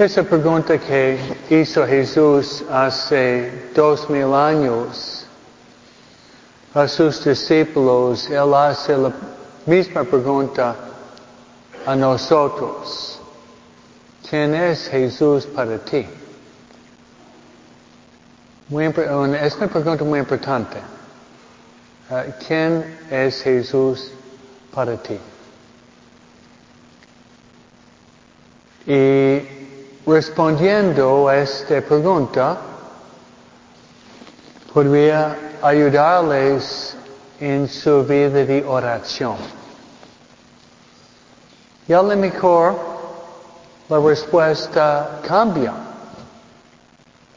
Esa pregunta que hizo Jesús hace dos mil años a sus discípulos, Él hace la misma pregunta a nosotros. ¿Quién es Jesús para ti? Es una pregunta muy importante. Uh, ¿Quién es Jesús para ti? Y respondiendo a esta pregunta, podría ayudarles en su vida de oración. Y a lo mejor la respuesta cambia,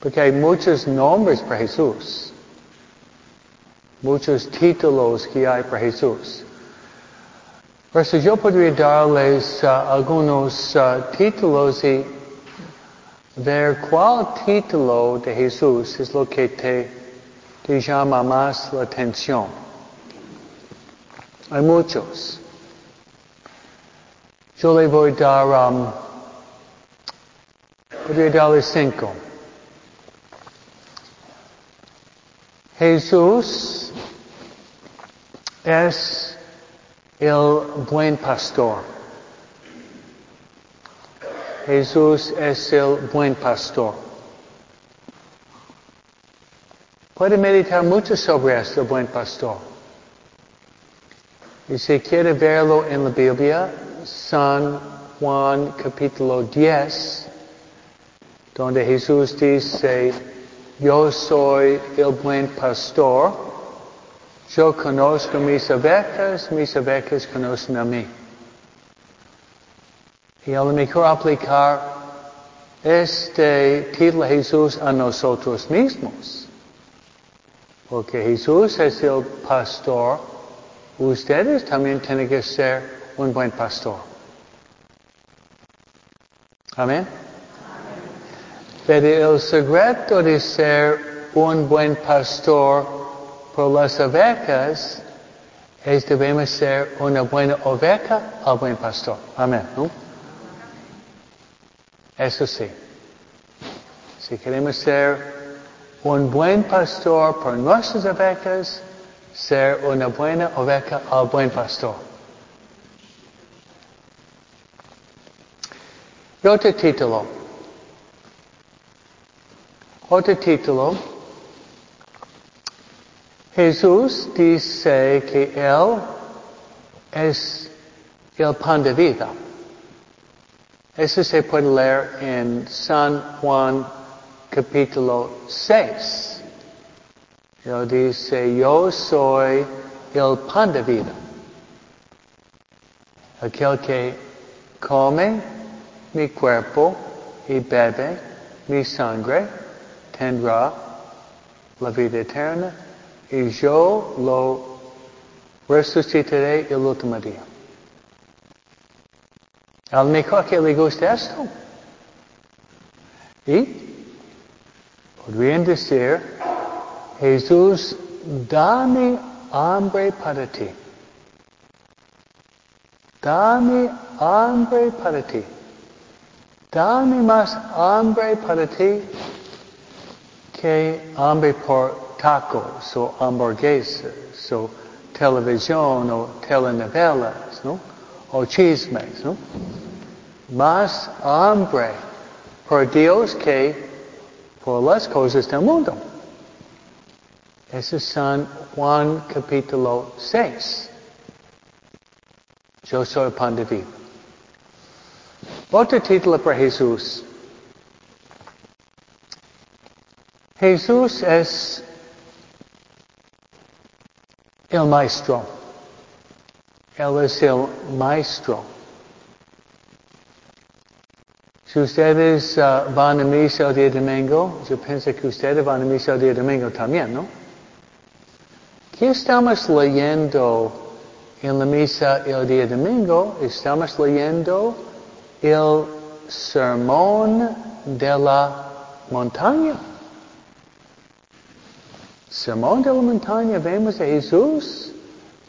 porque hay muchos nombres para Jesús, muchos títulos que hay para Jesús. Por yo podría darles uh, algunos uh, títulos y ver cuál título de Jesús es lo que te, te llama más la atención. Hay muchos. Yo le voy a dar, um, podría darle cinco. Jesús es el buen pastor. Jesús es el buen pastor. Puede meditar mucho sobre esto, el buen pastor. Y si quiere verlo en la Biblia, San Juan capítulo 10, donde Jesús dice, yo soy el buen pastor, yo conozco mis ovejas, mis ovejas conocen a mí. Y a lo mejor aplicar este título de Jesús a nosotros mismos. Porque Jesús es el pastor. Ustedes también tienen que ser un buen pastor. Amén. Pero el secreto de ser un buen pastor por las ovejas es debemos ser una buena oveja al buen pastor. Amén. ¿no? Eso sí. Si queremos ser un buen pastor por nuestras ovejas, ser una buena oveja al buen pastor. Y otro título. Otro título Jesús dice que Él es el pan de vida. Eso se puede leer en San Juan capítulo 6. Él dice, yo soy el pan de vida. Aquel que come mi cuerpo y bebe mi sangre tendrá la vida eterna y yo lo resucitaré el último día. A lo mejor que le gusta esto. Y podrían decir, Jesús, dame hambre para ti. Dame hambre para ti. Dame más hambre para ti que hambre por tacos o hamburguesas o televisión o telenovelas, ¿no? O chismes, ¿no? Más hambre por Dios que por las cosas del mundo. Ese es San Juan capítulo 6. Yo soy el pan de vida. Otro título para Jesús. Jesús es el maestro. Él es el maestro. Si ustedes uh, van a misa el día domingo, yo pienso que ustedes van a misa el día domingo también, ¿no? ¿Qué estamos leyendo en la misa el día domingo? Estamos leyendo el sermón de la montaña. Sermón de la montaña vemos a Jesús,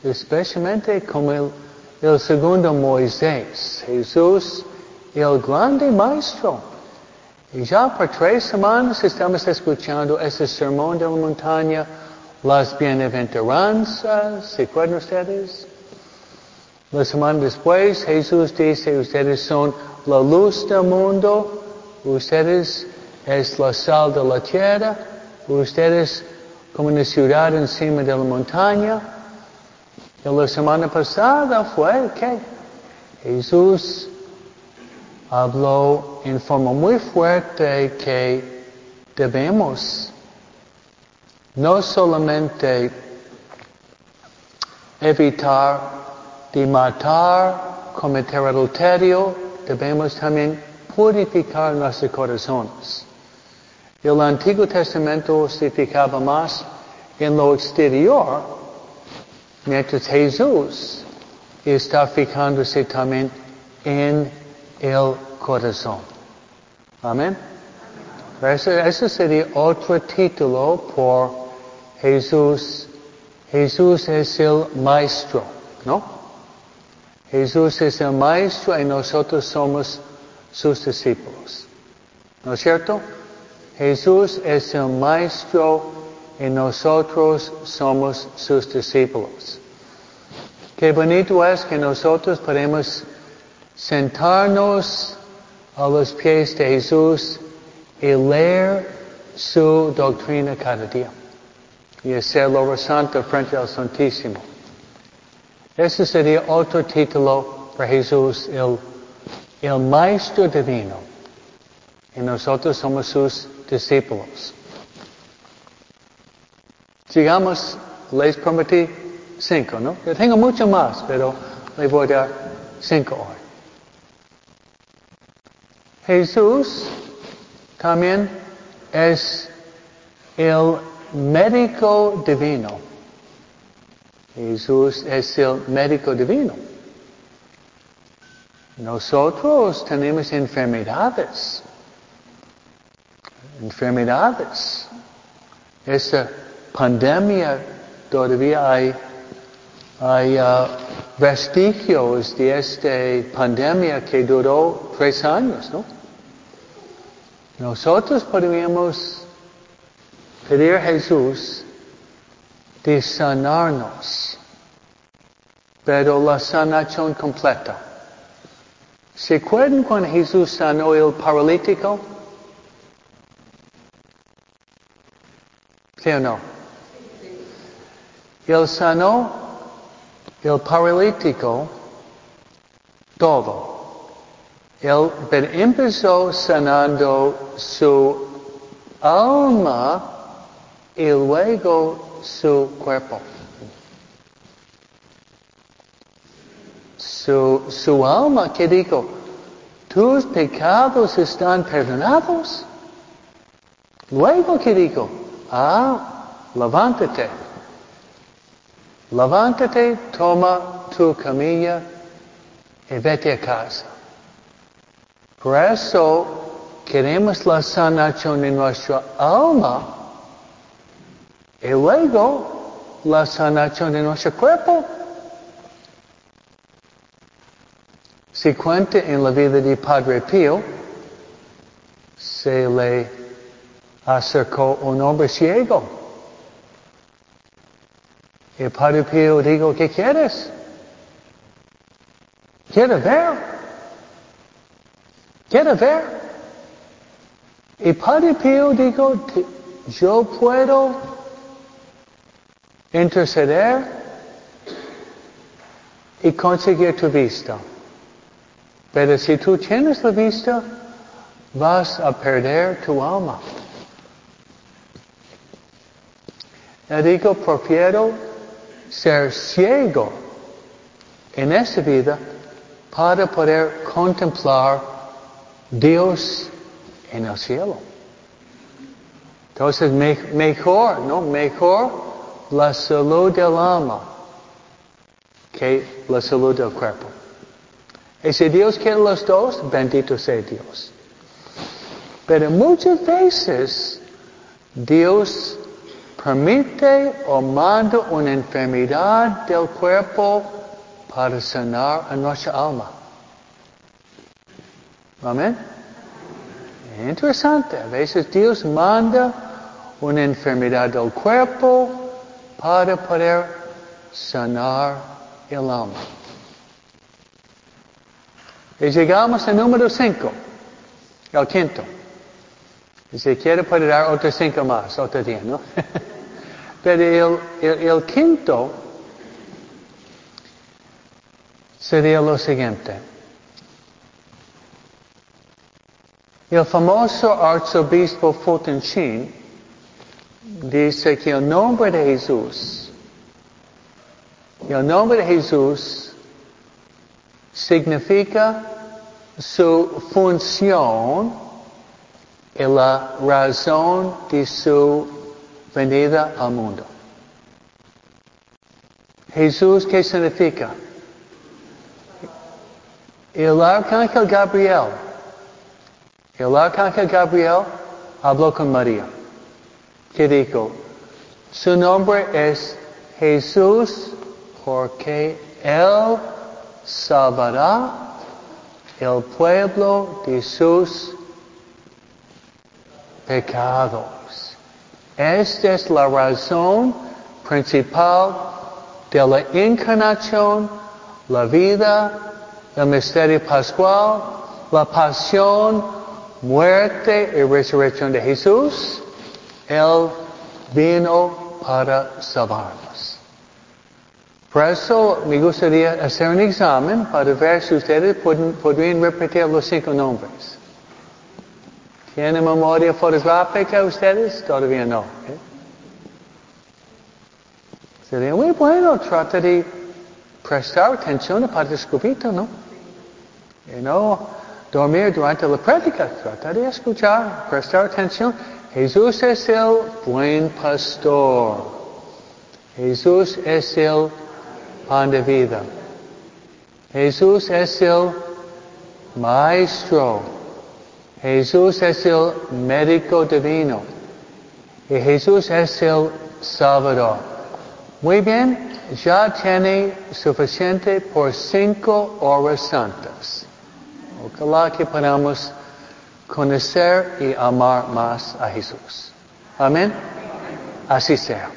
especialmente como el, segundo Moisés. Jesús, el grande maestro. Y ya por tres semanas estamos escuchando ese sermón de la montaña, las bienaventuranzas, ¿se acuerdan ustedes? La semana después Jesús dice, ustedes son la luz del mundo, ustedes es la sal de la tierra, ustedes como una ciudad encima de la montaña. Y la semana pasada fue que Jesús habló en forma muy fuerte que debemos no solamente evitar de matar, cometer adulterio, debemos también purificar nuestros corazones. El Antiguo Testamento se fijaba más en lo exterior, mientras Jesús está fijándose también en el corazón. Amén. Ese, sería otro título por Jesús. Jesús es el maestro, ¿no? Jesús es el maestro y nosotros somos sus discípulos. ¿No es cierto? Jesús es el maestro y nosotros somos sus discípulos. Qué bonito es que nosotros podemos sentarnos a los pies de Jesús y leer su doctrina cada día y hacerlo santo frente al Santísimo. Ese sería otro título para Jesús, el, el Maestro Divino. Y nosotros somos sus discípulos. Sigamos, les prometí cinco, ¿no? Yo tengo mucho más, pero le voy a dar cinco hoy. Jesús también es el médico divino. Jesús es el médico divino. Nosotros tenemos enfermedades. Enfermedades. Esta pandemia todavía hay, hay uh, vestigios de esta pandemia que duró tres años, ¿no? Nosotros podríamos pedir a Jesús de sanarnos, pero la sanación completa. ¿Se acuerdan cuando Jesús sanó el paralítico? ¿Sí o no? Él sanó el paralítico todo. Él empezó sanando su alma y luego su cuerpo. Su, su alma, ¿qué dijo? Tus pecados están perdonados. Luego, ¿qué dijo? Ah, levántate. Levántate, toma tu camilla y vete a casa. Por eso queremos la sanación de nuestra alma y luego la sanación de nuestro cuerpo. Si cuenta en la vida de Padre Pío, se le acercó un hombre ciego. Y Pío dijo, ¿qué quieres? Quiero ver. ¿Quiere ver? Y Padre Pío dijo, yo puedo interceder y conseguir tu vista. Pero si tú tienes la vista, vas a perder tu alma. Le digo, prefiero ser ciego en esta vida para poder contemplar Dios en el cielo. Entonces, mejor, ¿no? Mejor la salud del alma que la salud del cuerpo. Y si Dios quiere los dos, bendito sea Dios. Pero muchas veces Dios permite o manda una enfermedad del cuerpo para sanar a nuestra alma. Amén. Interesante. A veces Dios manda una enfermedad del cuerpo para poder sanar el alma. Y llegamos al número 5, el quinto. Y si quiere puede dar otros cinco más, otro día, ¿no? Pero el, quinto sería lo siguiente. El famoso arzobispo Fulton Sheen dice que el nombre de Jesús, el nombre de Jesús significa su función y la razón de su venida al mundo. Jesús, ¿qué significa? El arcángel Gabriel, el arcángel Gabriel habló con María. ¿Qué dijo? Su nombre es Jesús porque Él salvará el pueblo de sus pecados. Esta es la razón principal de la encarnación, la vida, el misterio pascual, la pasión, muerte y resurrección de Jesús. Él vino para salvarnos. Por eso me gustaría hacer un examen para ver si ustedes podrían repetir los cinco nombres. ¿Tienen memoria fotográfica ustedes? Todavía no. ¿eh? Sería muy bueno, trata de prestar atención para descubrir, ¿no? Y no dormir durante la práctica, trata de escuchar, prestar atención. Jesús es el buen pastor. Jesús es el pan de vida. Jesús es el maestro. Jesús es el médico divino. Y Jesús es el Salvador. Muy bien, ya tiene suficiente por cinco horas santas. Ojalá que podamos conocer y amar más a Jesús. Amén. Así sea.